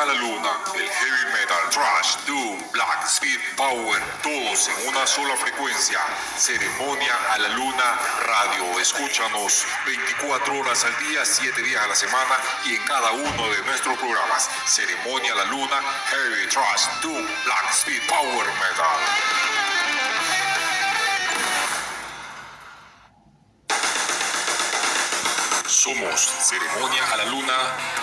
A la Luna, el heavy metal, trash, doom, black, speed, power, todos en una sola frecuencia. Ceremonia a la Luna Radio. Escúchanos 24 horas al día, 7 días a la semana y en cada uno de nuestros programas. Ceremonia a la Luna, heavy, trash, doom, black, speed, power metal. Somos Ceremonia a la Luna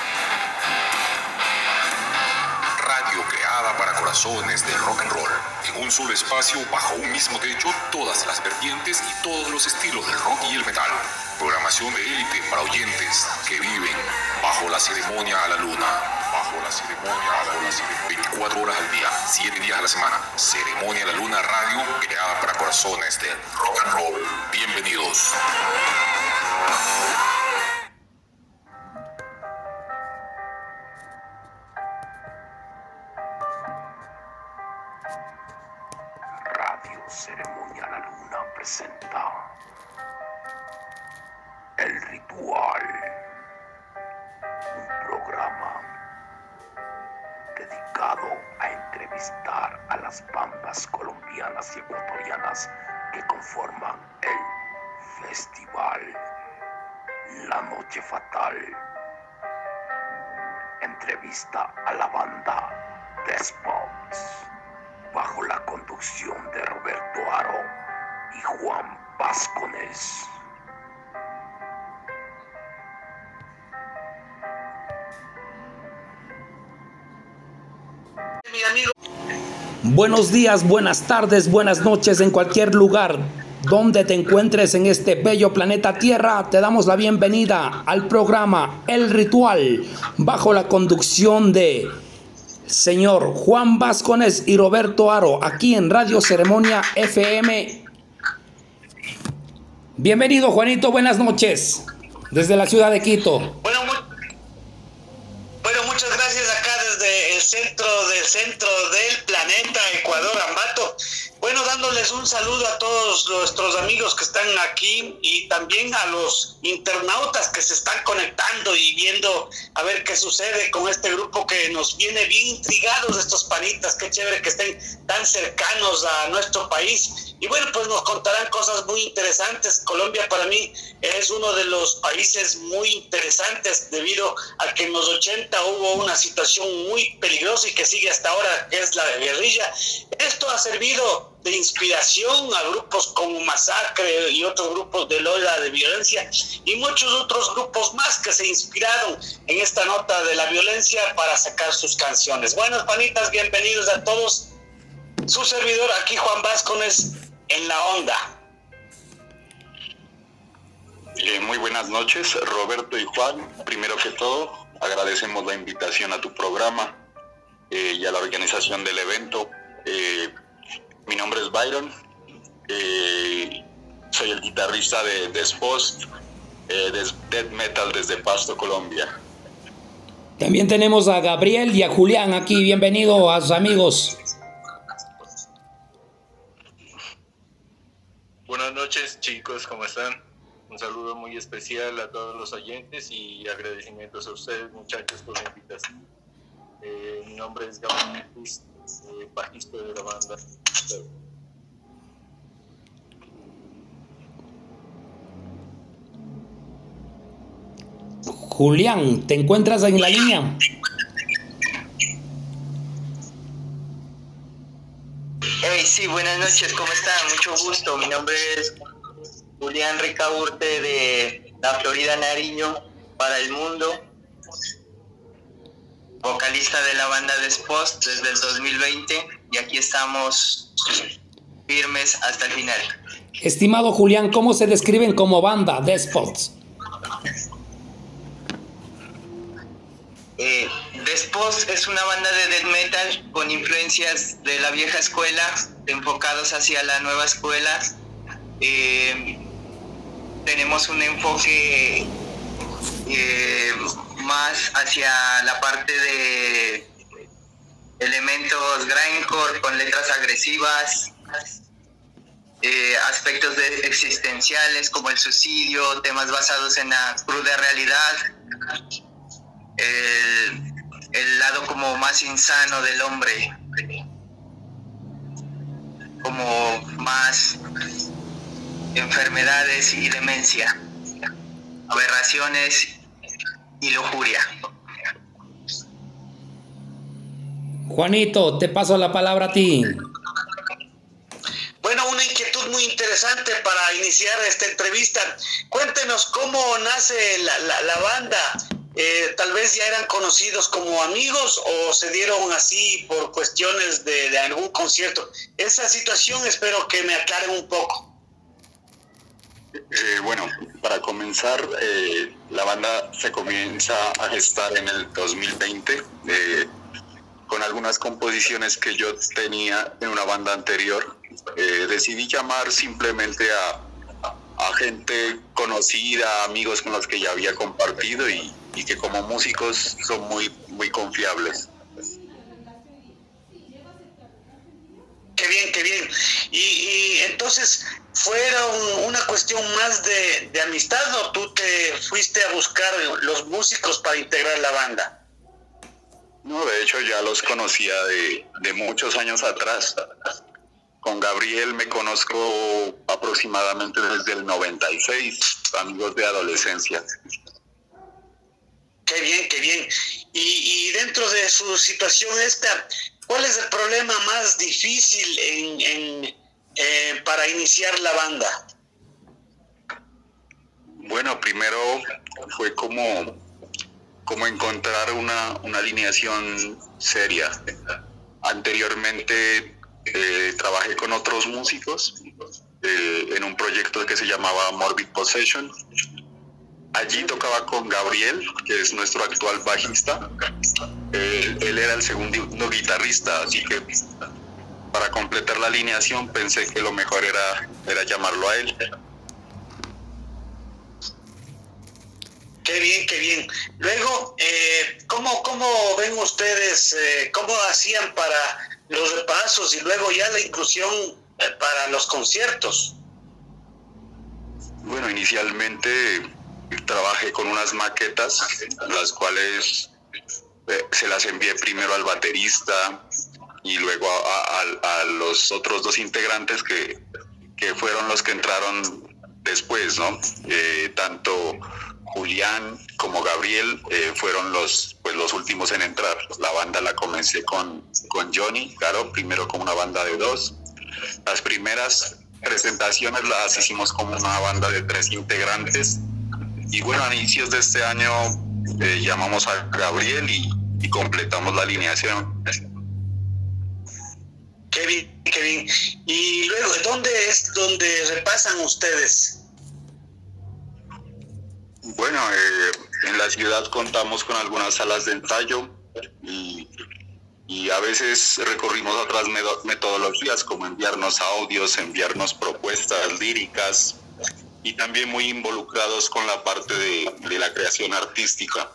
corazones de rock and roll. En un solo espacio, bajo un mismo techo, todas las vertientes y todos los estilos del rock y el metal. Programación de élite para oyentes que viven bajo la ceremonia a la luna. Bajo la ceremonia a la luna. 24 horas al día, 7 días a la semana. Ceremonia a la luna radio creada para corazones de rock and roll. Bienvenidos. Entrevista a la banda Despots bajo la conducción de Roberto Aro y Juan Vázquez. Buenos días, buenas tardes, buenas noches en cualquier lugar donde te encuentres en este bello planeta Tierra. Te damos la bienvenida al programa El Ritual bajo la conducción de señor Juan Vázquez y Roberto Aro aquí en Radio Ceremonia FM. Bienvenido Juanito, buenas noches desde la ciudad de Quito. Bueno, bueno, muchas gracias acá desde el centro del centro del planeta Ecuador, Ambato. Bueno, dándoles un saludo a todos nuestros amigos que están aquí y también a los internautas que se están conectando y viendo a ver qué sucede con este grupo que nos viene bien intrigados estos panitas. Qué chévere que estén tan cercanos a nuestro país. Y bueno, pues nos contarán cosas muy interesantes. Colombia para mí es uno de los países muy interesantes debido a que en los 80 hubo una situación muy peligrosa y que sigue hasta ahora, que es la guerrilla. Esto ha servido de inspiración a grupos como Masacre y otros grupos de Lola de violencia y muchos otros grupos más que se inspiraron en esta nota de la violencia para sacar sus canciones. Buenas panitas, bienvenidos a todos. Su servidor aquí Juan Vázquez en la onda. Eh, muy buenas noches, Roberto y Juan. Primero que todo, agradecemos la invitación a tu programa eh, y a la organización del evento. Eh, mi nombre es Byron, eh, soy el guitarrista de Despost, eh, de Death Metal desde Pasto, Colombia. También tenemos a Gabriel y a Julián aquí. Bienvenido a sus amigos. Buenas noches chicos, ¿cómo están? Un saludo muy especial a todos los oyentes y agradecimientos a ustedes muchachos por la invitación. Eh, mi nombre es Gabriel eh, bajista de la banda. Julián, ¿te encuentras en la línea? Hey, sí, buenas noches, ¿cómo están? Mucho gusto. Mi nombre es Julián Ricaurte de la Florida Nariño para el mundo, vocalista de la banda Despost desde el 2020 y aquí estamos firmes hasta el final. Estimado Julián, ¿cómo se describen como banda Despots? Eh, Despost es una banda de death metal con influencias de la vieja escuela, enfocados hacia la nueva escuela. Eh, tenemos un enfoque eh, más hacia la parte de elementos grindcore con letras agresivas, eh, aspectos existenciales como el suicidio, temas basados en la cruda realidad. El- el lado como más insano del hombre, como más enfermedades y demencia, aberraciones y lujuria. Juanito, te paso la palabra a ti. Bueno, una inquietud muy interesante para iniciar esta entrevista. Cuéntenos cómo nace la, banda. Eh, tal vez ya eran conocidos como amigos o se dieron así por cuestiones de, algún concierto. Esa situación espero que me aclaren un poco. Eh, bueno, para comenzar, eh, la banda se comienza a gestar en el 2020 con algunas composiciones que yo tenía en una banda anterior eh, decidí llamar simplemente a, gente conocida, amigos con los que ya había compartido y, que como músicos son muy, muy confiables. Qué bien, qué bien. Y, entonces, ¿fueron una cuestión más de, amistad o tú te fuiste a buscar los músicos para integrar la banda? No, de hecho ya los conocía de muchos años atrás. Con Gabriel me conozco aproximadamente desde el 96, amigos de adolescencia. Qué bien, qué bien. Y, dentro de su situación esta, ¿cuál es el problema más difícil en, eh, para iniciar la banda? Bueno, primero fue como, como encontrar una, una alineación seria. Anteriormente eh, trabajé con otros músicos eh, en un proyecto que se llamaba Morbid Possession. Allí tocaba con Gabriel, que es nuestro actual bajista. Eh, él era el segundo guitarrista, así que para completar la alineación pensé que lo mejor era, era llamarlo a él. Qué bien, qué bien. Luego, eh, ¿cómo, ¿cómo ven ustedes, cómo hacían para los repasos y luego ya la inclusión eh, para los conciertos. Bueno, inicialmente trabajé con unas maquetas, las cuales eh, se las envié primero al baterista y luego a, los otros dos integrantes que, que, fueron los que entraron después, ¿no? Eh, tanto Julián como Gabriel eh, fueron los pues los últimos en entrar. La banda la comencé con, con Johnny, claro, primero con una banda de dos. Las primeras presentaciones las hicimos como una banda de tres integrantes. Y bueno, a inicios de este año eh, llamamos a Gabriel y, y completamos la alineación. Qué bien, qué bien. Y luego, ¿dónde es donde repasan ustedes? Bueno, eh, en la ciudad contamos con algunas salas de ensayo y, a veces recorrimos otras metodologías como enviarnos audios, enviarnos propuestas líricas y también muy involucrados con la parte de, de la creación artística.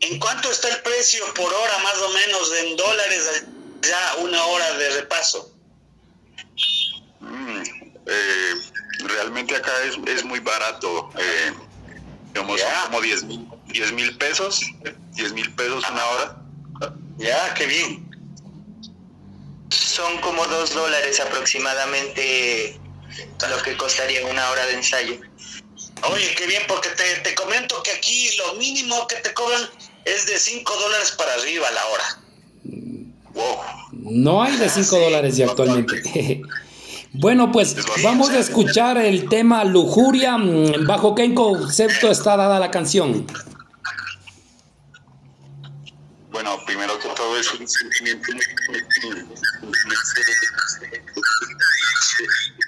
¿En cuánto está el precio por hora más o menos en dólares ya una hora de repaso? Mm, eh, realmente acá es, es muy barato. Eh, digamos, como 10 mil pesos, 10 mil pesos una hora. Ya, qué bien. Son como 2 dólares aproximadamente lo que costaría una hora de ensayo. Oye, qué bien, porque te, te comento que aquí lo mínimo que te cobran es de 5 dólares para arriba la hora. Wow. No hay de 5 dólares ya actualmente. Bueno, pues vamos a escuchar el tema Lujuria. Mm, ¿Bajo qué concepto está dada la canción? Bueno, primero que es un sentimiento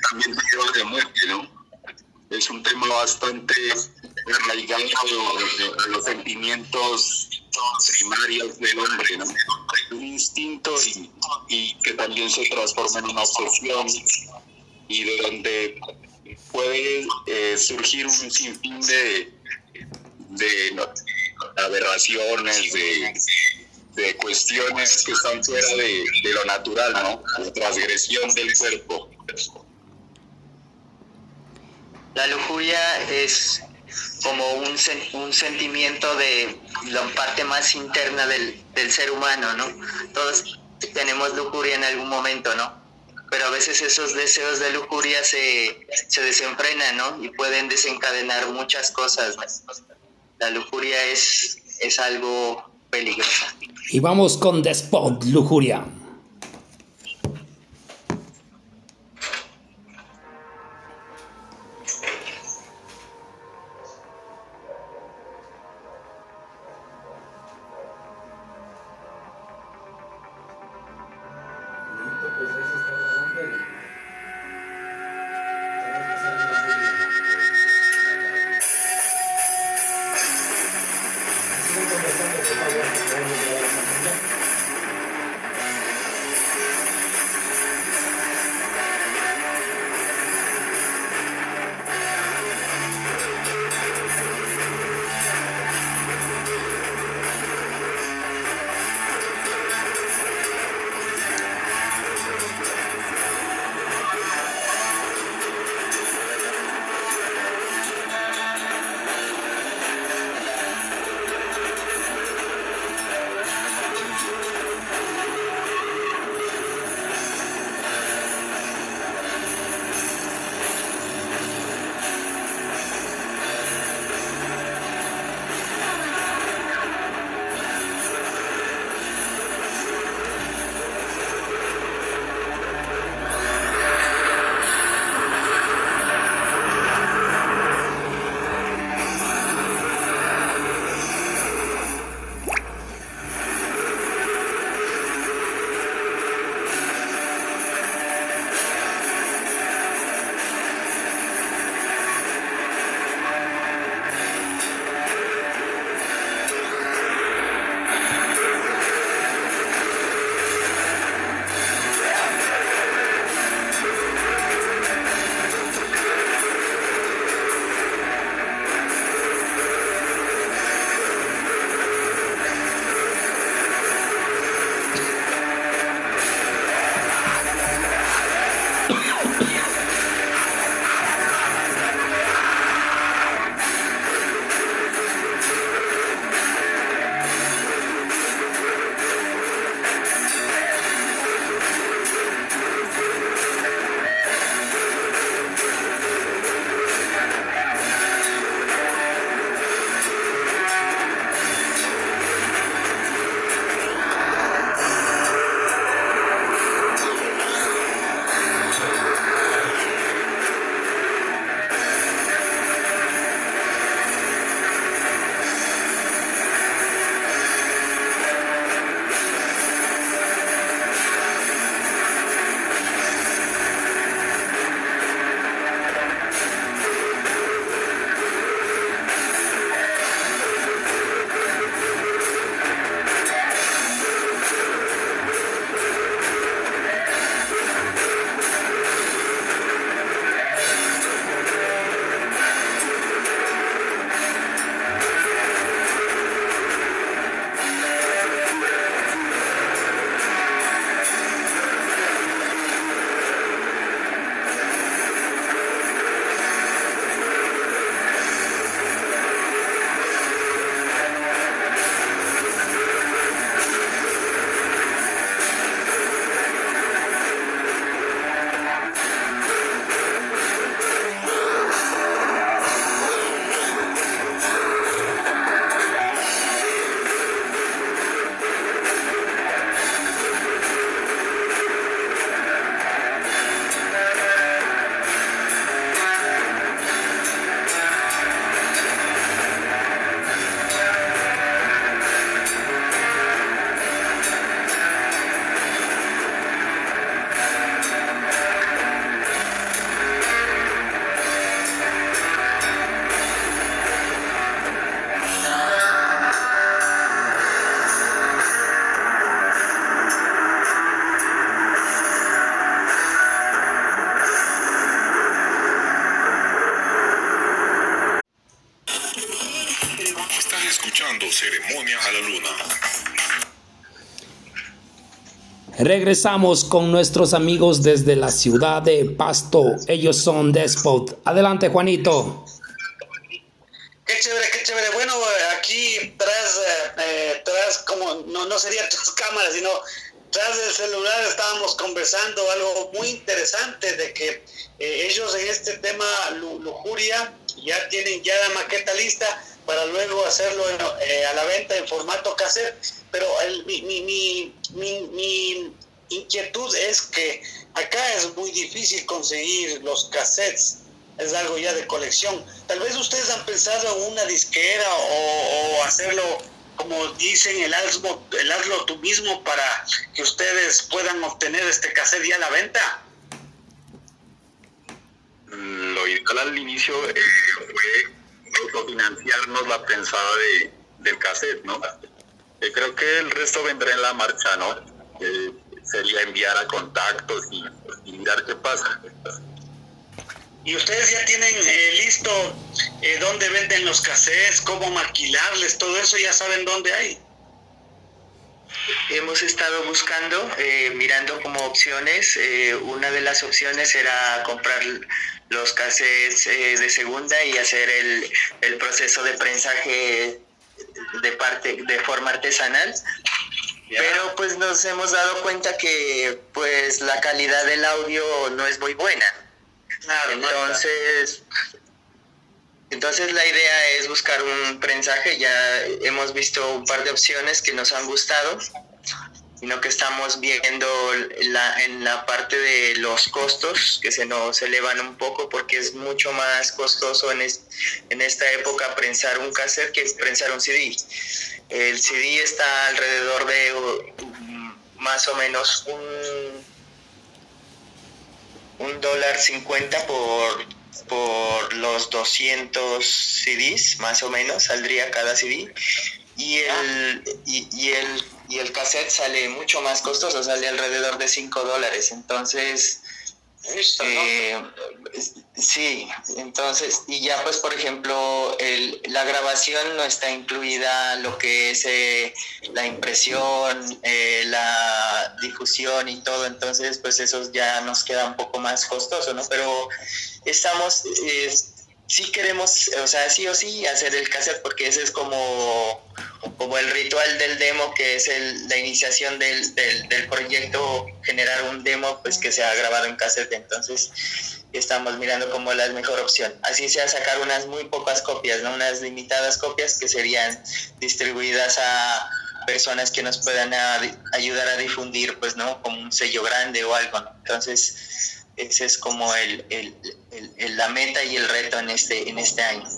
también de muerte, ¿no? Es un tema bastante arraigado de los sentimientos primarios del hombre, ¿no? Un instinto y, que también se transforma en una obsesión y de donde puede eh, surgir un sinfín de, de aberraciones, de, de, cuestiones que están fuera de, de lo natural, ¿no? La transgresión del cuerpo. La lujuria es como un, un sentimiento de la parte más interna del, del ser humano, ¿no? Todos tenemos lujuria en algún momento, ¿no? Pero a veces esos deseos de lujuria se, se desenfrenan, ¿no? Y pueden desencadenar muchas cosas. La lujuria es, es algo Y vamos con Despot, lujuria. Regresamos con nuestros amigos desde la ciudad de Pasto. Ellos son Despot. Adelante, Juanito. bueno, aquí tras, eh, tras como, no, no sería tras cámaras, sino tras del celular estábamos conversando algo muy interesante de que ellos en este tema lujuria ya tienen ya la maqueta lista para luego hacerlo a la venta en formato cassette. Pero el, mi, mi, mi, inquietud es que acá es muy difícil conseguir los cassettes es algo ya de colección. Tal vez ustedes han pensado en una disquera o, hacerlo como dicen, el hazlo, el hazlo tú mismo para que ustedes puedan obtener este cassette ya a la venta. Lo ideal al inicio eh, fue financiarnos la pensada de, del cassette, ¿no? Eh, creo que el resto vendrá en la marcha, ¿no? Eh, sería enviar a contactos y, y mirar qué pasa. Y ustedes ya tienen eh, listo eh, dónde venden los cassettes, cómo maquilarles, todo eso, ya saben dónde hay. Hemos estado buscando, eh, mirando como opciones. una de las opciones era comprar los cassettes de segunda y hacer el, el, proceso de prensaje de parte de forma artesanal. Pero pues nos hemos dado cuenta que pues la calidad del audio no es muy buena. Entonces, entonces la idea es buscar un prensaje. Ya hemos visto un par de opciones que nos han gustado, sino que estamos viendo la, en la parte de los costos que se nos elevan un poco porque es mucho más costoso en, en esta época prensar un cassette que prensar un CD. El CD está alrededor de um, más o menos un un dólar cincuenta por, por los 200 CDs, más o menos, saldría cada CD. Y el, y, el, y el cassette sale mucho más costoso, sale alrededor de 5 dólares. Entonces, eh, sí, entonces, y ya pues por ejemplo, el, la grabación no está incluida lo que es eh, la impresión, eh, la difusión y todo, entonces pues eso ya nos queda un poco más costoso, ¿no? Pero estamos, sí queremos, o sea, sí o sí hacer el cassette porque ese es como, como el ritual del demo, que es el, la iniciación del, del, proyecto, generar un demo pues que sea grabado en cassette. Entonces estamos mirando como la mejor opción. Así sea sacar unas muy pocas copias, ¿no? unas limitadas copias que serían distribuidas a personas que nos puedan ayudar a difundir, pues, ¿no? Como un sello grande o algo, Entonces, ese es como el, la meta y el reto en este, en este año.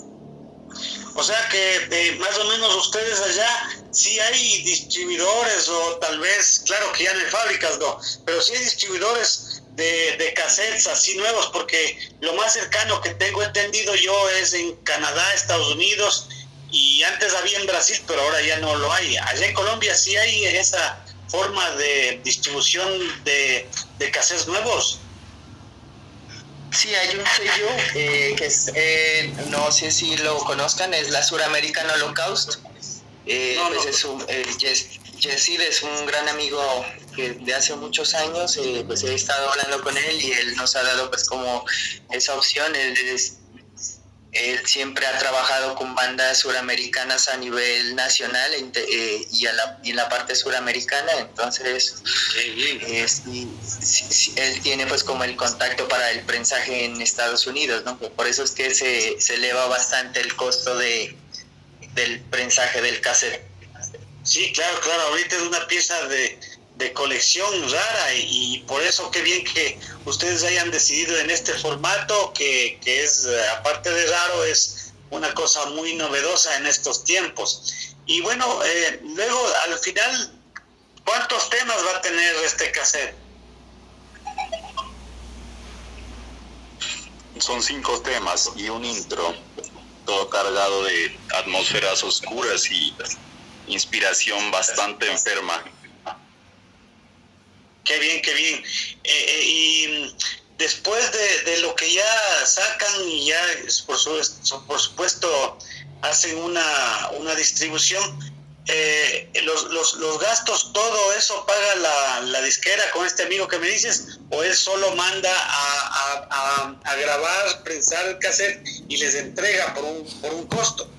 O sea que eh, más o menos ustedes allá sí hay distribuidores o tal vez, claro que ya no hay fábricas, no, pero sí hay distribuidores de, de cassettes así nuevos, porque lo más cercano que tengo entendido yo es en Canadá, Estados Unidos, y antes había en Brasil, pero ahora ya no lo hay. Allá en Colombia sí hay esa forma de distribución de, de cassettes nuevos. Sí, hay un sello eh, que es, eh, no sé si lo conozcan, es la Suramerican Holocaust. Eh, pues es un, es un gran amigo que de hace muchos años, pues he estado hablando con él y él nos ha dado pues como esa opción. Él es, él siempre ha trabajado con bandas suramericanas a nivel nacional eh, y, a en la parte suramericana, entonces él tiene pues como el contacto para el prensaje en Estados Unidos, ¿no? Por eso es que se, se eleva bastante el costo de, del prensaje del cassette. Sí, claro, claro, ahorita es una pieza de, de colección rara y, por eso qué bien que ustedes hayan decidido en este formato que, es, eh, aparte de raro, es una cosa muy novedosa en estos tiempos. Y bueno, eh, luego al final, ¿cuántos temas va a tener este cassette? Son cinco temas y un intro, todo cargado de atmósferas oscuras y inspiración bastante enferma. Qué bien, qué bien. Eh, eh, y después de, lo que ya sacan y ya por, por supuesto hacen una, una distribución, eh, los, los, los, gastos, todo eso paga la, la, disquera con este amigo que me dices, o él solo manda a, a, a, grabar, prensar el cassette y les entrega por un, por un costo.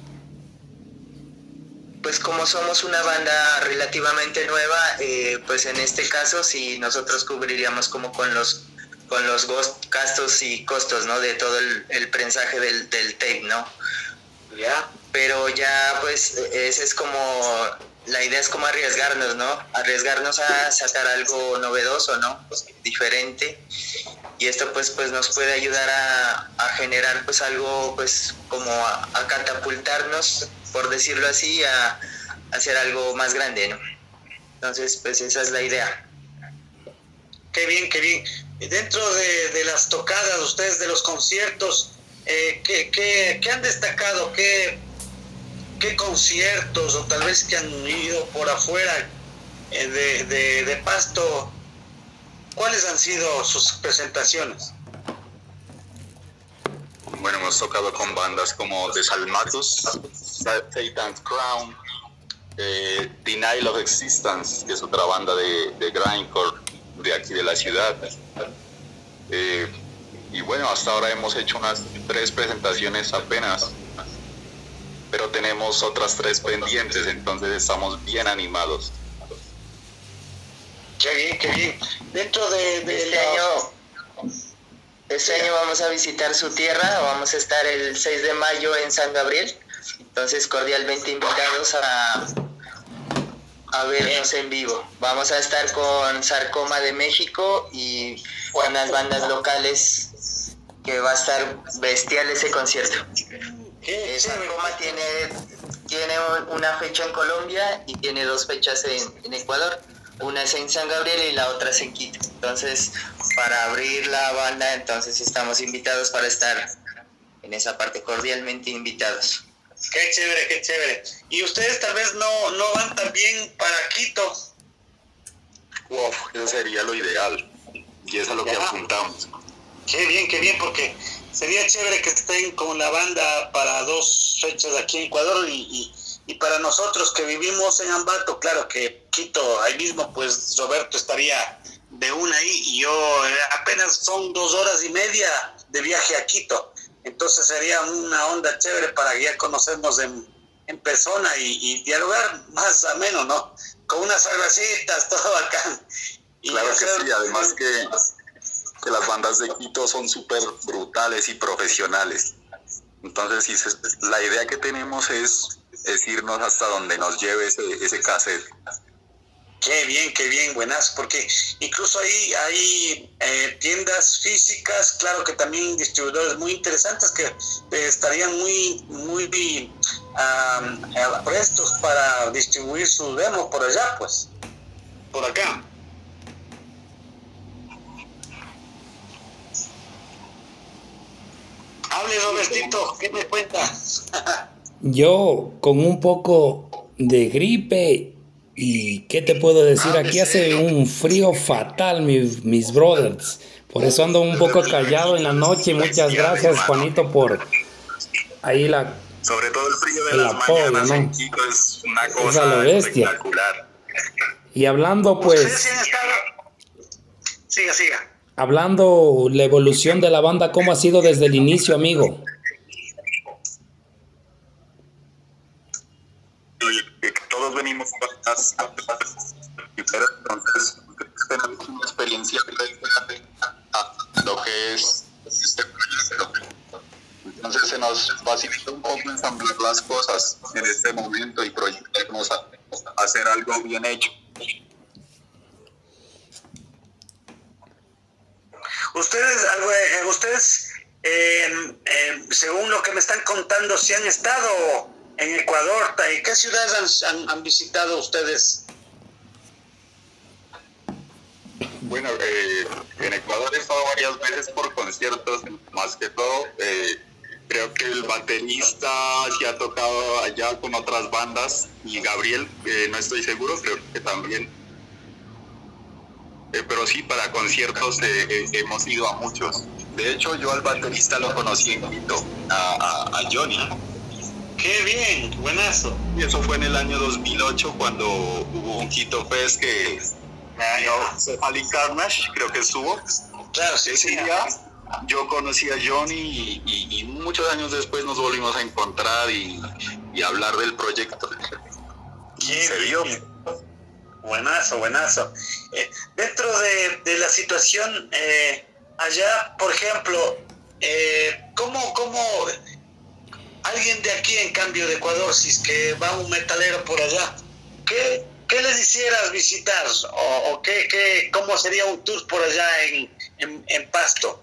Pues como somos una banda relativamente nueva, eh, pues en este caso sí nosotros cubriríamos como con los con los gastos y costos, ¿no? De todo el, prensaje del, del, tape, ¿no? Ya. Pero ya, pues, ese es como, la idea es como arriesgarnos, ¿no? Arriesgarnos a sacar algo novedoso, ¿no? Pues, diferente. Y esto, pues, pues nos puede ayudar a, a generar, pues, algo, pues, como a, catapultarnos por decirlo así, a, hacer algo más grande, ¿no? Entonces, pues esa es la idea. Qué bien, qué bien. Dentro de, las tocadas, ustedes de los conciertos, eh, ¿qué, han destacado? ¿Qué, ¿Qué conciertos o tal vez que han ido por afuera eh, de, Pasto? ¿Cuáles han sido sus presentaciones? Bueno, hemos tocado con bandas como The Salmatos, Satan's Crown, eh, Denial of Existence, que es otra banda de, de grindcore de aquí de la ciudad. Eh, y bueno, hasta ahora hemos hecho unas tres presentaciones apenas, pero tenemos otras tres pendientes, entonces estamos bien animados. Qué bien, qué bien. Dentro de, de este año este año vamos a visitar su tierra, vamos a estar el 6 de mayo en San Gabriel, entonces cordialmente invitados a, a vernos en vivo. Vamos a estar con Sarcoma de México y unas bandas locales que va a estar bestial ese concierto. Eh, Sarcoma tiene, tiene una fecha en Colombia y tiene dos fechas en, en Ecuador. Una es en San Gabriel y la otra es en Quito. Entonces, para abrir la banda, entonces estamos invitados para estar en esa parte, cordialmente invitados. Qué chévere, qué chévere. Y ustedes tal vez no, no van también para Quito. Wow, eso sería lo ideal. Y eso es lo que apuntamos. Qué bien, qué bien, porque sería chévere que estén con la banda para dos fechas aquí en Ecuador y, y para nosotros que vivimos en Ambato, claro que Quito, ahí mismo, pues Roberto estaría de una ahí y yo eh, apenas son dos horas y media de viaje a Quito. Entonces sería una onda chévere para ya conocernos en, en persona y, dialogar más o menos, ¿no? Con unas cervecitas, todo acá. claro que sí, además que, que las bandas de Quito son súper brutales y profesionales. Entonces, la idea que tenemos es, es irnos hasta donde nos lleve ese, ese cassette. Qué bien, qué bien, buenas, porque incluso ahí hay eh, tiendas físicas, claro que también distribuidores muy interesantes que eh, estarían muy, muy prestos para distribuir su demo por allá, pues, por acá. Hable, Robertito, ¿qué me cuentas? Yo, con un poco de gripe y qué te puedo decir, ah, aquí hace un frío fatal, mis, mis brothers. Por eso ando un poco callado en la noche. Muchas gracias, Juanito, por ahí la. Sobre todo el frío de las apoyo, mañanas ¿no? en Quito es una cosa bestia. espectacular. Y hablando, pues. Siga, siga. Hablando la evolución de la banda, ¿cómo ha sido desde el inicio, amigo? todos venimos entonces tenemos una experiencia lo que es entonces se nos facilita un poco ensamblar las cosas en este momento y proyectarnos a, hacer algo bien hecho. Ustedes, eh, ustedes eh, según lo que me están contando, si han estado en Ecuador, ¿qué ciudades han, visitado ustedes? Bueno, eh, en Ecuador he estado varias veces por conciertos, más que todo. Eh, creo que el baterista se ha tocado allá con otras bandas y Gabriel, no estoy seguro, creo que también. Pero sí, para conciertos hemos ido a muchos. De hecho, yo al baterista lo conocí en Quito, a, a Johnny Qué bien, buenazo. Y eso fue en el año 2008 cuando hubo un Quito Fest que ah, Ali Carnage, creo que estuvo. Claro, sí, sí. yo conocí a Johnny y, muchos años después nos volvimos a encontrar y, hablar del proyecto. se dio. Buenazo, buenazo. Eh, dentro de, la situación eh, allá, por ejemplo, eh, ¿cómo, ¿cómo alguien de aquí, en cambio de Ecuador, si es que va un metalero por allá, ¿qué, qué les hicieras visitar? ¿O, qué, qué, cómo sería un tour por allá en, en, Pasto?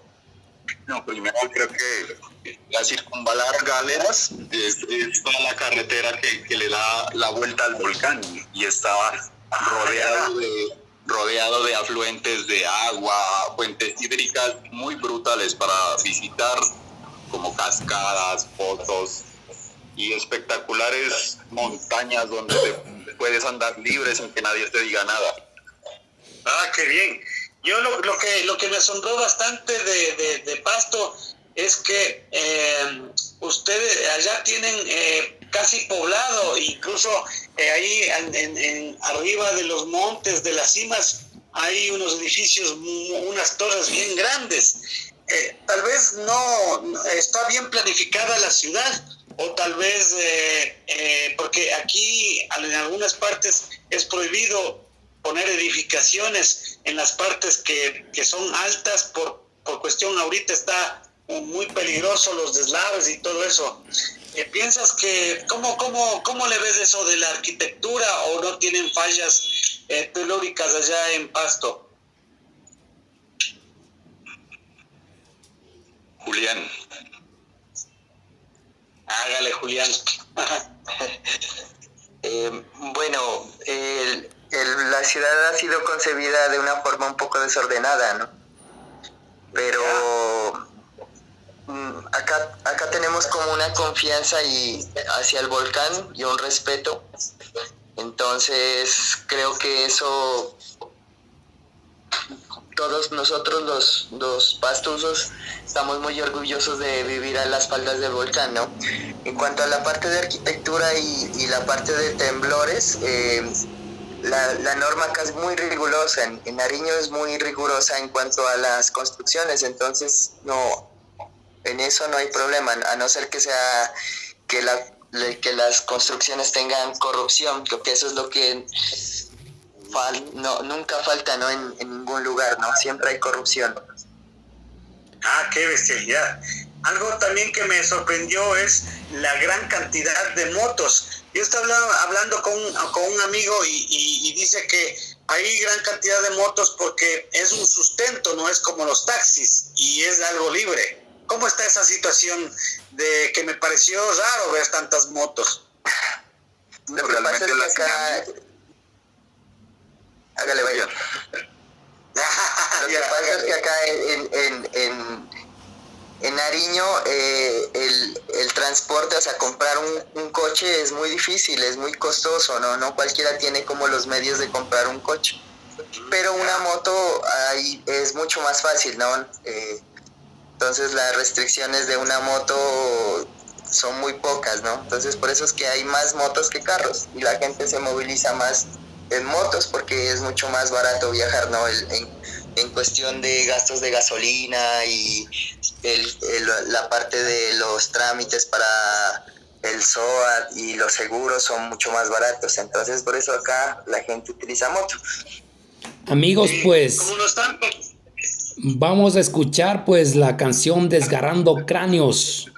No, primero creo que la circunvalar Galeras es, toda la carretera que, que, le da la vuelta al volcán y estaba rodeado de, rodeado de afluentes de agua, fuentes hídricas muy brutales para visitar, como cascadas, pozos y espectaculares montañas donde puedes andar libre sin que nadie te diga nada. Ah, qué bien. Yo lo, lo que, lo que me asombró bastante de, de, Pasto es que eh, ustedes allá tienen eh, casi poblado, incluso eh, ahí arriba de los montes, de las cimas, hay unos edificios, unas torres bien grandes. Eh, tal vez no está bien planificada la ciudad, o tal vez eh, porque aquí en algunas partes es prohibido poner edificaciones en las partes que, que son altas por, por cuestión ahorita está muy peligroso los deslaves y todo eso. ¿Piensas que, cómo, cómo, cómo le ves eso de la arquitectura o no tienen fallas eh, telúricas allá en Pasto? Julián. Hágale, Julián. Eh, bueno, la ciudad ha sido concebida de una forma un poco desordenada, ¿no? Pero como una confianza y hacia el volcán y un respeto. Entonces creo que eso todos nosotros los, los pastusos estamos muy orgullosos de vivir a las faldas del volcán, ¿no? En cuanto a la parte de arquitectura y, la parte de temblores, eh, la, la, norma acá es muy rigurosa, en, en Nariño es muy rigurosa en cuanto a las construcciones, entonces no, en eso no hay problema, a no ser que sea que, la, que las construcciones tengan corrupción, porque eso es lo que no, nunca falta ¿no? En, ningún lugar, ¿no? Siempre hay corrupción. Ah, qué bestialidad. Algo también que me sorprendió es la gran cantidad de motos. Yo estaba hablando, con, con un amigo y, y dice que hay gran cantidad de motos porque es un sustento, no es como los taxis y es algo libre. ¿Cómo está esa situación de que me pareció raro ver tantas motos? Lo que pasa es que acá... Hágale, vaya. Lo que pasa es que acá en, en, en, en Nariño eh, el, el, transporte, o sea, comprar un, un, coche es muy difícil, es muy costoso, ¿no? No cualquiera tiene como los medios de comprar un coche. Pero una moto ahí es mucho más fácil, ¿no? Eh, entonces las restricciones de una moto son muy pocas, ¿no? Entonces por eso es que hay más motos que carros y la gente se moviliza más en motos porque es mucho más barato viajar, ¿no? en, en, cuestión de gastos de gasolina y la parte de los trámites para el SOAT y los seguros son mucho más baratos. Entonces por eso acá la gente utiliza moto. Amigos, pues... ¿Cómo están? Vamos a escuchar pues la canción Desgarrando Cráneos.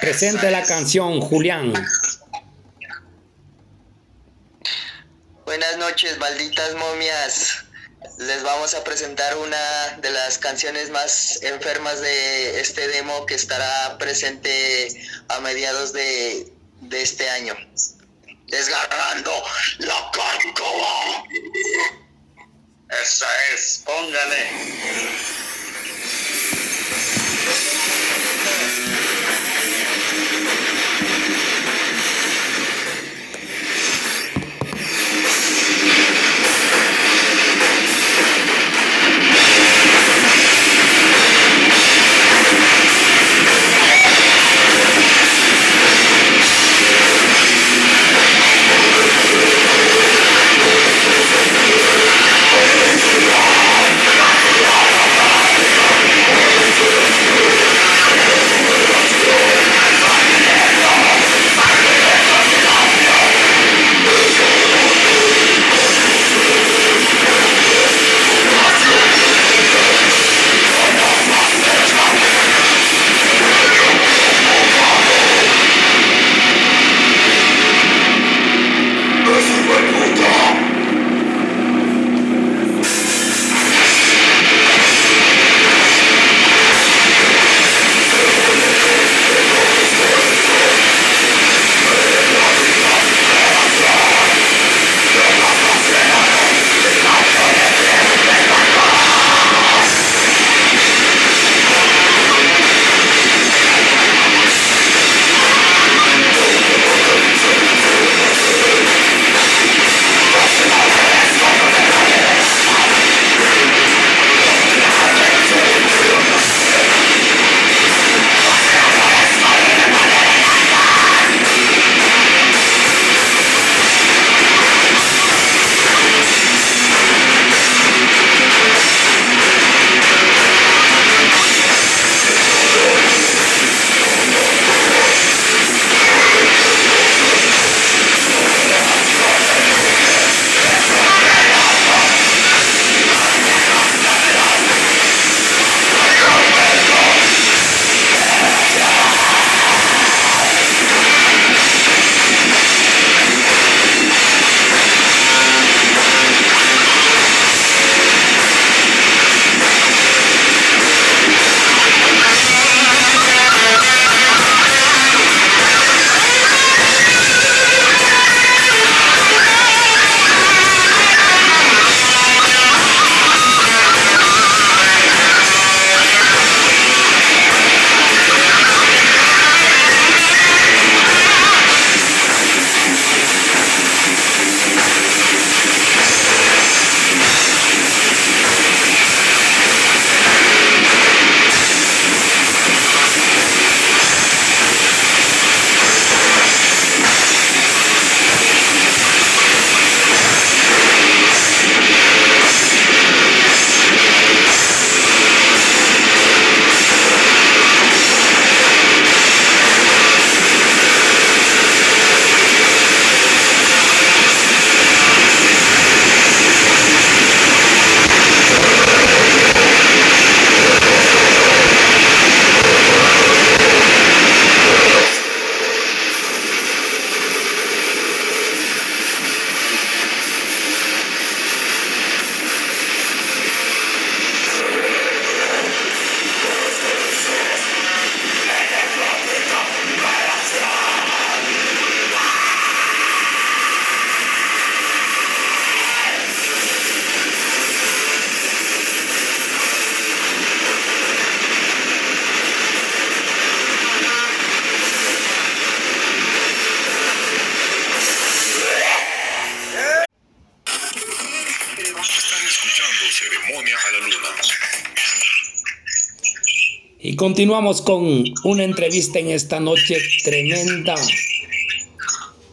Presente la canción, Julián. Buenas noches, malditas momias. Les vamos a presentar una de las canciones más enfermas de este demo que estará presente a mediados de, de este año. Desgarrando la cárcova. Esa es, póngale. Continuamos con una entrevista en esta noche tremenda.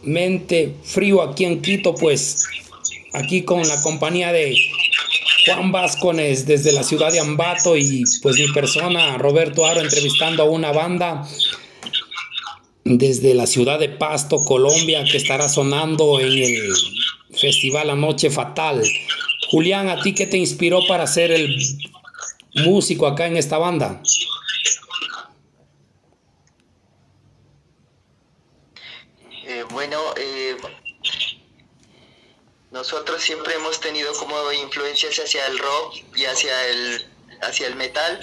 Mente frío aquí en Quito, pues aquí con la compañía de Juan Vázquez desde la ciudad de Ambato y pues mi persona, Roberto Aro, entrevistando a una banda desde la ciudad de Pasto, Colombia, que estará sonando en el Festival Anoche Fatal. Julián, ¿a ti qué te inspiró para ser el músico acá en esta banda? Eh, bueno, eh, nosotros siempre hemos tenido como influencias hacia el rock y hacia el, hacia el metal.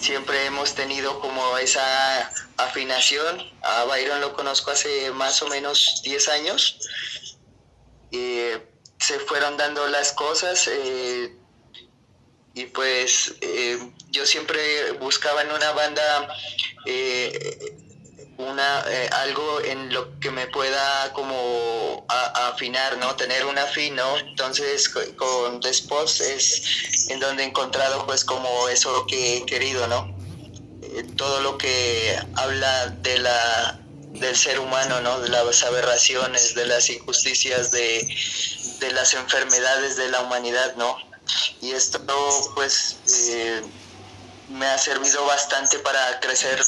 Siempre hemos tenido como esa afinación. A Byron lo conozco hace más o menos 10 años. Eh, se fueron dando las cosas eh, y pues eh, yo siempre buscaba en una banda una eh, algo en lo que me pueda como afinar, ¿no? Tener un afín, ¿no? Entonces con The Spots es en donde he encontrado pues como eso que he querido, ¿no? Eh, todo lo que habla de la del ser humano, ¿no? De las aberraciones, de las injusticias, de, de las enfermedades de la humanidad, ¿no? Y esto pues eh, me ha servido bastante para crecer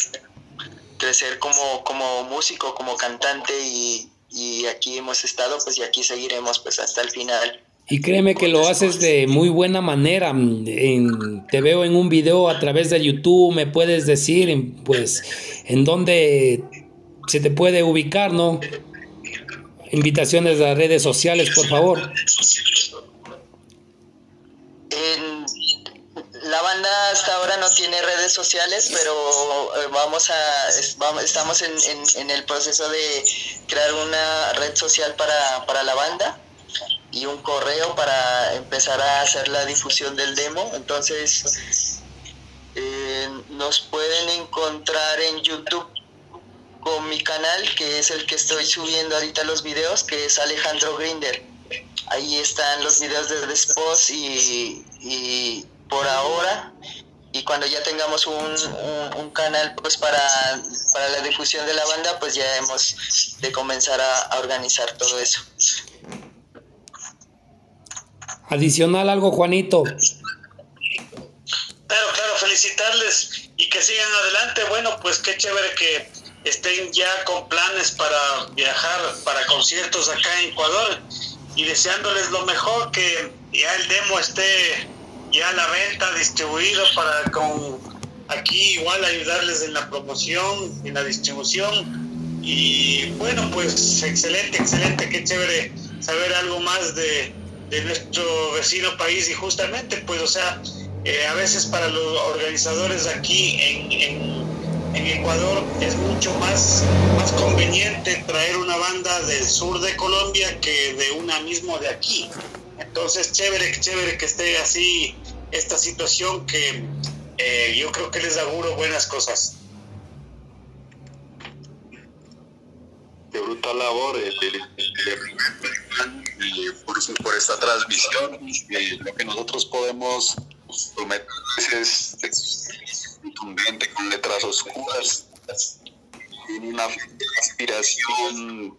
crecer como, como músico, como cantante y, y aquí hemos estado pues y aquí seguiremos pues hasta el final. Y créeme que lo haces de muy buena manera. En, te veo en un video a través de YouTube, me puedes decir, pues, en dónde se te puede ubicar, ¿no? Invitaciones a redes sociales, por favor. La banda hasta ahora no tiene redes sociales, pero eh, vamos a estamos en, el proceso de crear una red social para, la banda y un correo para empezar a hacer la difusión del demo. Entonces eh, nos pueden encontrar en YouTube con mi canal, que es el que estoy subiendo ahorita los videos, que es Alejandro Grinder. Ahí están los videos de The y, y por ahora y cuando ya tengamos un, un, canal pues para, para, la difusión de la banda pues ya hemos de comenzar a, organizar todo eso. Adicional algo Juanito. Claro claro felicitarles y que sigan adelante. Bueno pues qué chévere que estén ya con planes para viajar para conciertos acá en Ecuador y deseándoles lo mejor que ya el demo esté ya la venta, distribuido para con aquí igual ayudarles en la promoción, en la distribución. Y bueno, pues excelente, excelente, qué chévere saber algo más de, nuestro vecino país y justamente, pues, o sea, eh, a veces para los organizadores aquí en, en, Ecuador es mucho más, más conveniente traer una banda del sur de Colombia que de una mismo de aquí. Entonces, chévere, chévere que esté así esta situación que eh, yo creo que les auguro buenas cosas. De brutal labor eh, y por, esta transmisión. lo que nosotros podemos prometer es, contundente, con letras oscuras, una aspiración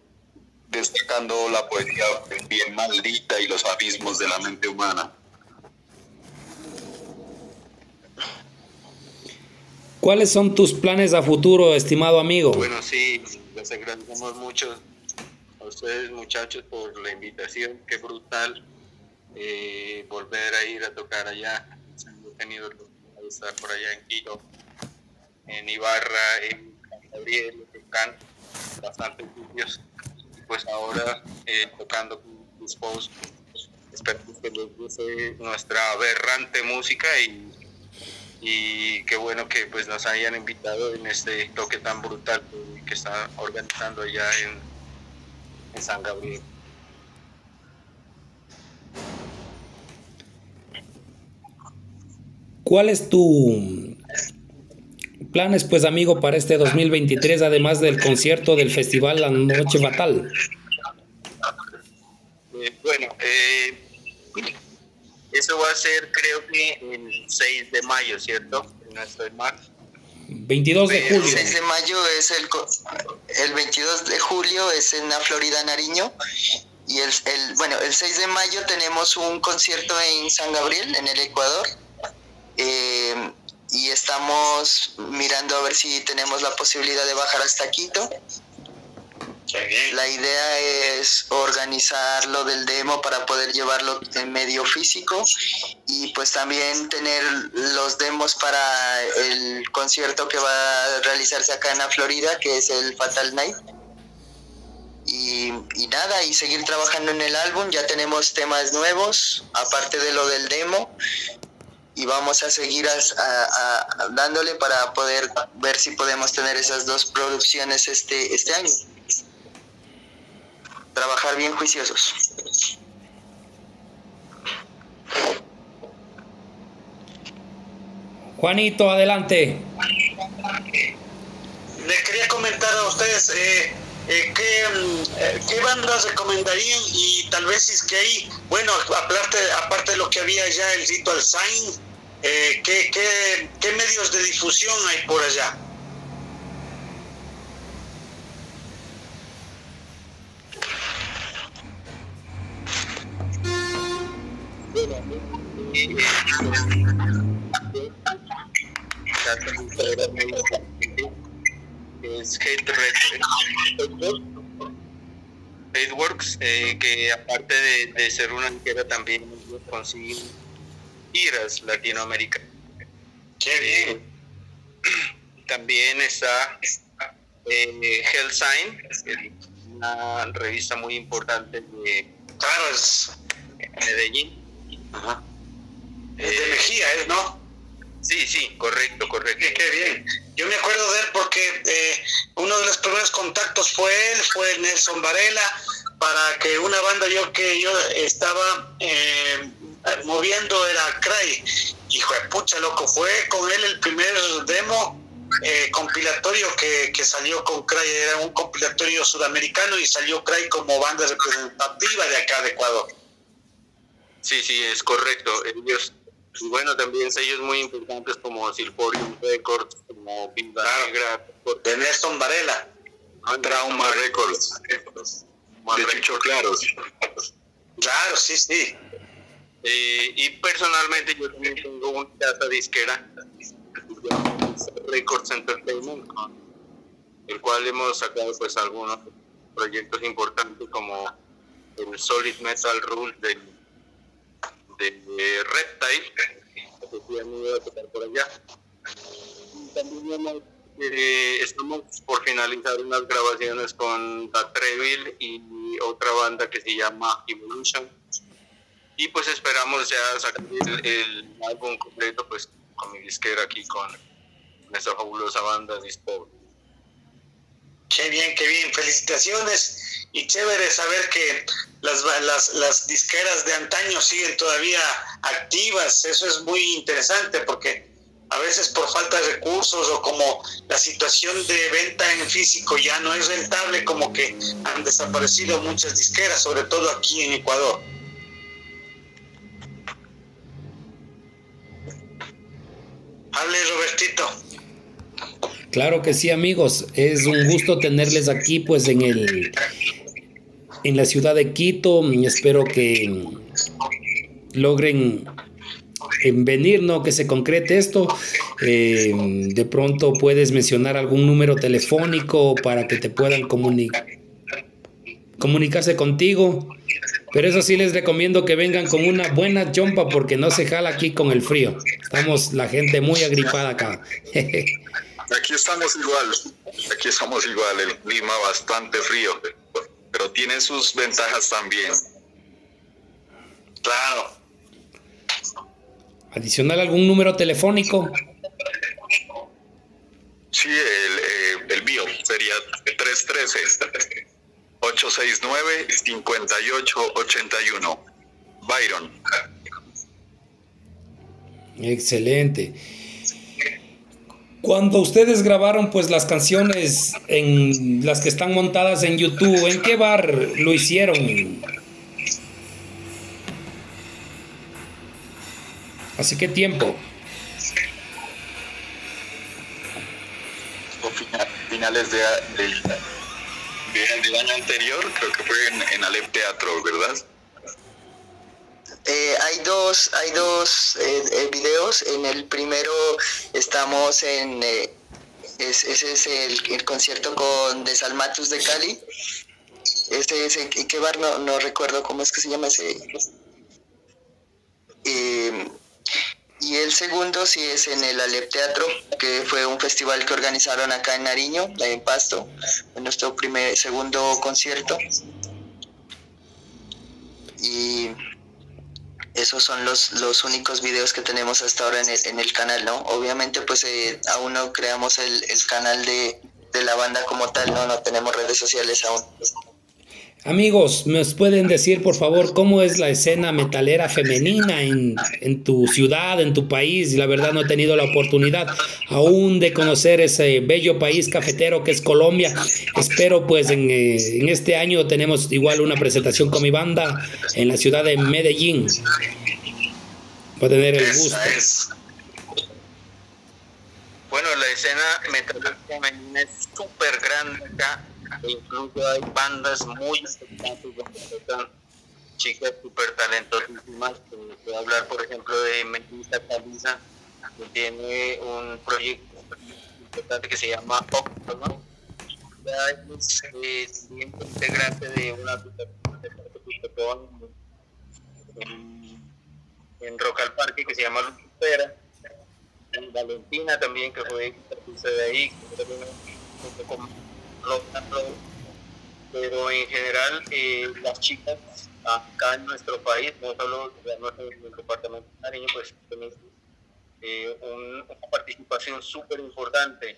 destacando la poesía bien maldita y los abismos de la mente humana. ¿Cuáles son tus planes a futuro, estimado amigo? Bueno, sí, les agradecemos mucho a ustedes muchachos por la invitación, qué brutal eh, volver a ir a tocar allá. Hemos tenido de estar por allá en Quito, en Ibarra, en Gabriel, en Can, bastantes sitios. Pues ahora eh, tocando con tus posts, espero que les guste nuestra aberrante música y y qué bueno que pues nos hayan invitado en este toque tan brutal que, está organizando allá en, San Gabriel. ¿Cuál es tu planes, pues amigo, para este 2023, además del concierto del festival La Noche Fatal? Eh, bueno, eh, eso va a ser creo que el 6 de mayo, ¿cierto? No estoy mal. 22 de julio. El 6 de mayo es el, el 22 de julio es en la Florida Nariño y el, el, bueno, el 6 de mayo tenemos un concierto en San Gabriel, en el Ecuador. Eh, y estamos mirando a ver si tenemos la posibilidad de bajar hasta Quito. La idea es organizar lo del demo para poder llevarlo en medio físico y pues también tener los demos para el concierto que va a realizarse acá en la Florida, que es el Fatal Night. Y, nada, y seguir trabajando en el álbum, ya tenemos temas nuevos, aparte de lo del demo, y vamos a seguir dándole para poder ver si podemos tener esas dos producciones este, este año. Trabajar bien juiciosos. Juanito, adelante. Le quería comentar a ustedes eh, eh, ¿qué, mm, eh, ¿qué, bandas recomendarían y tal vez si es que hay, bueno, aparte, aparte de lo que había ya el Ritual Sign, eh, ¿qué, qué, qué medios de difusión hay por allá? Eh, que aparte de, de, ser una entidad también consigue giras latinoamericanas. Qué bien. También está eh, Sign una revista muy importante de Medellín. Ajá. Es de eh, Mejía, ¿es, no? Sí, sí, correcto, correcto. qué bien. Yo me acuerdo de él porque eh, uno de los primeros contactos fue él, fue Nelson Varela, para que una banda yo que yo estaba eh, moviendo era Cray. Hijo de pucha, loco, fue con él el primer demo eh, compilatorio que, que, salió con Cray, era un compilatorio sudamericano y salió Cray como banda representativa de acá de Ecuador. Sí, sí, es correcto. Ellos bueno, también sellos muy importantes como Silforium Records, como Pinta Negra. De Nelson Varela. Trauma Records. De Chicho Claros. Claro, sí, sí. Eh, y personalmente yo también tengo una casa disquera, Records Entertainment, el cual hemos sacado pues algunos proyectos importantes como el Solid Metal Rule del de Reptile, que han ido a tocar por allá. También eh, estamos por finalizar unas grabaciones con Da Treville y otra banda que se llama Evolution. Y pues esperamos ya sacar el, álbum completo pues con mi disquera aquí con, esta fabulosa banda Dispo. Qué bien, qué bien, felicitaciones y chévere saber que las, las, las disqueras de antaño siguen todavía activas. Eso es muy interesante porque a veces por falta de recursos o como la situación de venta en físico ya no es rentable, como que han desaparecido muchas disqueras, sobre todo aquí en Ecuador. Hable Robertito. Claro que sí, amigos. Es un gusto tenerles aquí, pues, en el en la ciudad de Quito. Espero que logren venir, ¿no? Que se concrete esto. Eh, de pronto puedes mencionar algún número telefónico para que te puedan comunicar comunicarse contigo. Pero eso sí les recomiendo que vengan con una buena chompa porque no se jala aquí con el frío. Estamos la gente muy agripada acá. aquí estamos igual, aquí estamos igual, el clima bastante frío pero tiene sus ventajas también. Claro. Adicional algún número telefónico. Sí, el, eh, el mío sería 313 869 5881. Byron. Excelente. Cuando ustedes grabaron pues las canciones en las que están montadas en YouTube, ¿en qué bar lo hicieron? ¿Así qué tiempo? finales de, del año anterior, creo que fue en, Alep Teatro, ¿verdad? Eh, hay dos, hay dos eh, eh, videos. En el primero estamos en, ese es el, concierto con Desalmatus de Cali. Ese es, ¿qué bar? No, no recuerdo cómo es que se llama ese. Y el segundo sí es en el Alep Teatro, que fue un festival que organizaron acá en Nariño, en Pasto, en nuestro primer, segundo concierto. Y esos son los, los únicos videos que tenemos hasta ahora en el, en el canal, ¿no? Obviamente pues eh, aún no creamos el, el canal de, de la banda como tal, ¿no? No tenemos redes sociales aún. Amigos, ¿nos pueden decir por favor cómo es la escena metalera femenina en, en, tu ciudad, en tu país? La verdad no he tenido la oportunidad aún de conocer ese bello país cafetero que es Colombia. Espero pues en, eh, en este año tenemos igual una presentación con mi banda en la ciudad de Medellín. Va a tener el gusto. Bueno, la escena metalera femenina es súper grande acá incluso hay bandas muy están chicas súper talentosísimas. Puedo hablar, por ejemplo, de Melissa Caliza, que tiene un proyecto importante que se llama Octo, Ya es eh, integrante de una en, en Rock al Parque que se llama Lucifera. En Valentina también, que fue de ahí, que con pero en general eh, las chicas acá en nuestro país, no solo en el departamento de Nariño, pues tienen eh, una participación súper importante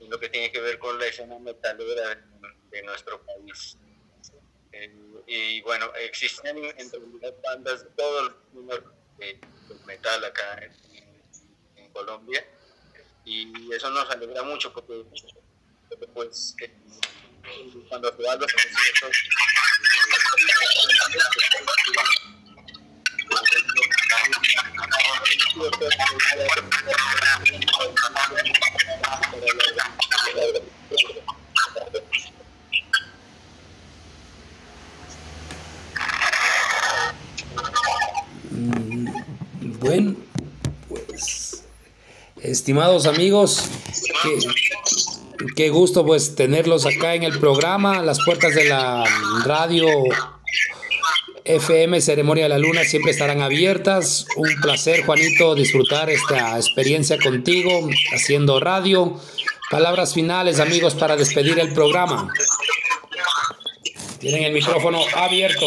en lo que tiene que ver con la escena metalera de, nuestro país. Eh, y bueno, existen en realidad bandas de todo el número de, metal acá en, en Colombia y eso nos alegra mucho porque pues cuando se conciertos Bueno, pues, estimados amigos, Qué gusto pues tenerlos acá en el programa. Las puertas de la radio FM Ceremonia de la Luna siempre estarán abiertas. Un placer, Juanito, disfrutar esta experiencia contigo haciendo radio. Palabras finales, amigos, para despedir el programa. Tienen el micrófono abierto.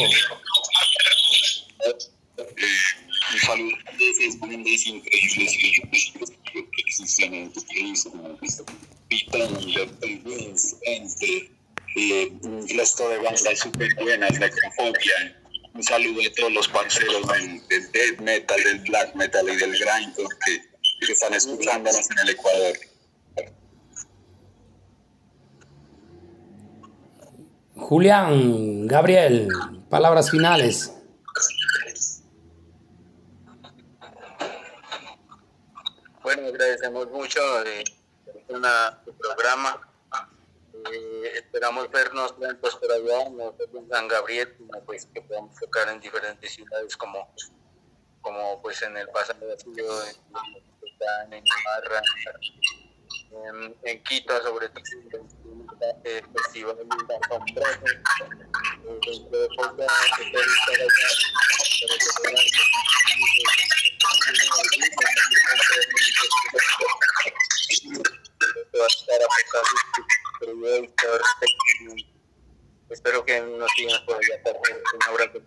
Entre eh, un resto de bandas súper buenas, Necrofobia. Un saludo a todos los parceros del, death metal, del black metal y del grind que, que están escuchándonos en el Ecuador. Julián, Gabriel, palabras finales. Bueno, agradecemos mucho eh, una, programa. Eh, esperamos vernos pronto por allá, en San Gabriel, pues que podamos tocar en diferentes ciudades como, como pues en el pasado en, en Imarra, en, en, Quito sobre todo el festival de poco Espero que no sigan por allá Un abrazo.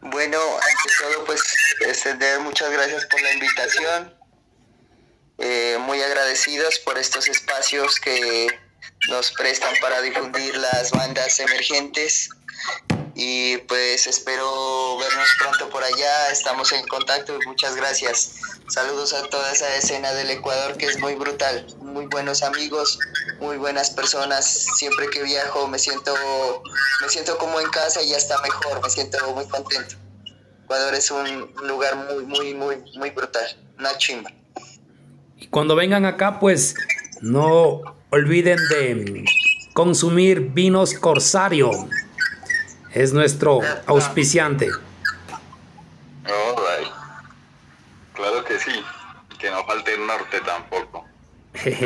Bueno, ante todo, pues extender muchas gracias por la invitación. Eh, muy agradecidos por estos espacios que nos prestan para difundir las bandas emergentes y pues espero vernos pronto por allá, estamos en contacto y muchas gracias. Saludos a toda esa escena del Ecuador que es muy brutal, muy buenos amigos, muy buenas personas. Siempre que viajo me siento me siento como en casa y ya está mejor, me siento muy contento. Ecuador es un lugar muy, muy, muy, muy brutal, una chimba. Y cuando vengan acá, pues no olviden de consumir vinos Corsario. Es nuestro auspiciante. Claro que sí. Que no falte el norte tampoco.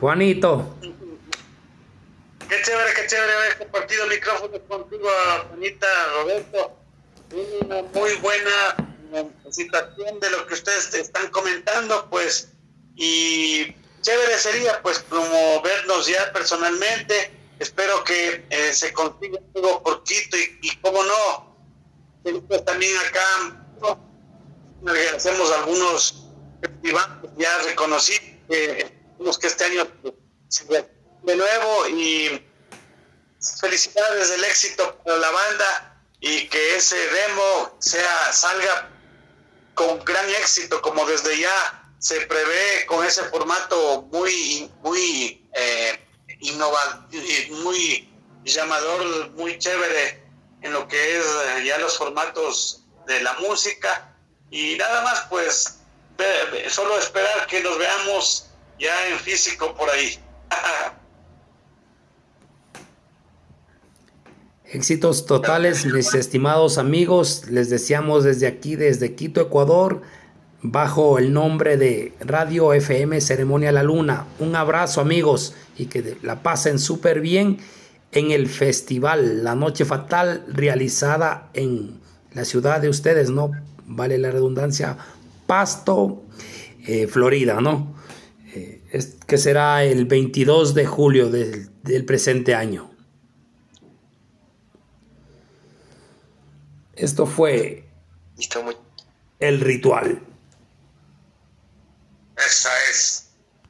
Juanito. Qué chévere, qué chévere haber compartido el micrófono contigo, Juanita, Roberto. Una muy buena situación de lo que ustedes están comentando, pues, y chévere sería, pues, como vernos ya personalmente. Espero que eh, se consiga algo cortito y, y cómo no, también acá hacemos algunos festivales ya reconocí eh, que este año de nuevo y felicidades del éxito para la banda y que ese demo sea salga con gran éxito como desde ya se prevé con ese formato muy muy eh, innovador muy llamador muy chévere en lo que es eh, ya los formatos de la música y nada más pues solo esperar que nos veamos ya en físico por ahí. Éxitos totales, mis estimados amigos. Les deseamos desde aquí, desde Quito, Ecuador, bajo el nombre de Radio FM Ceremonia La Luna. Un abrazo, amigos, y que la pasen súper bien en el festival La Noche Fatal, realizada en la ciudad de ustedes, ¿no? Vale la redundancia, Pasto, eh, Florida, ¿no? Eh, es, que será el 22 de julio del, del presente año. Esto fue el ritual esa es.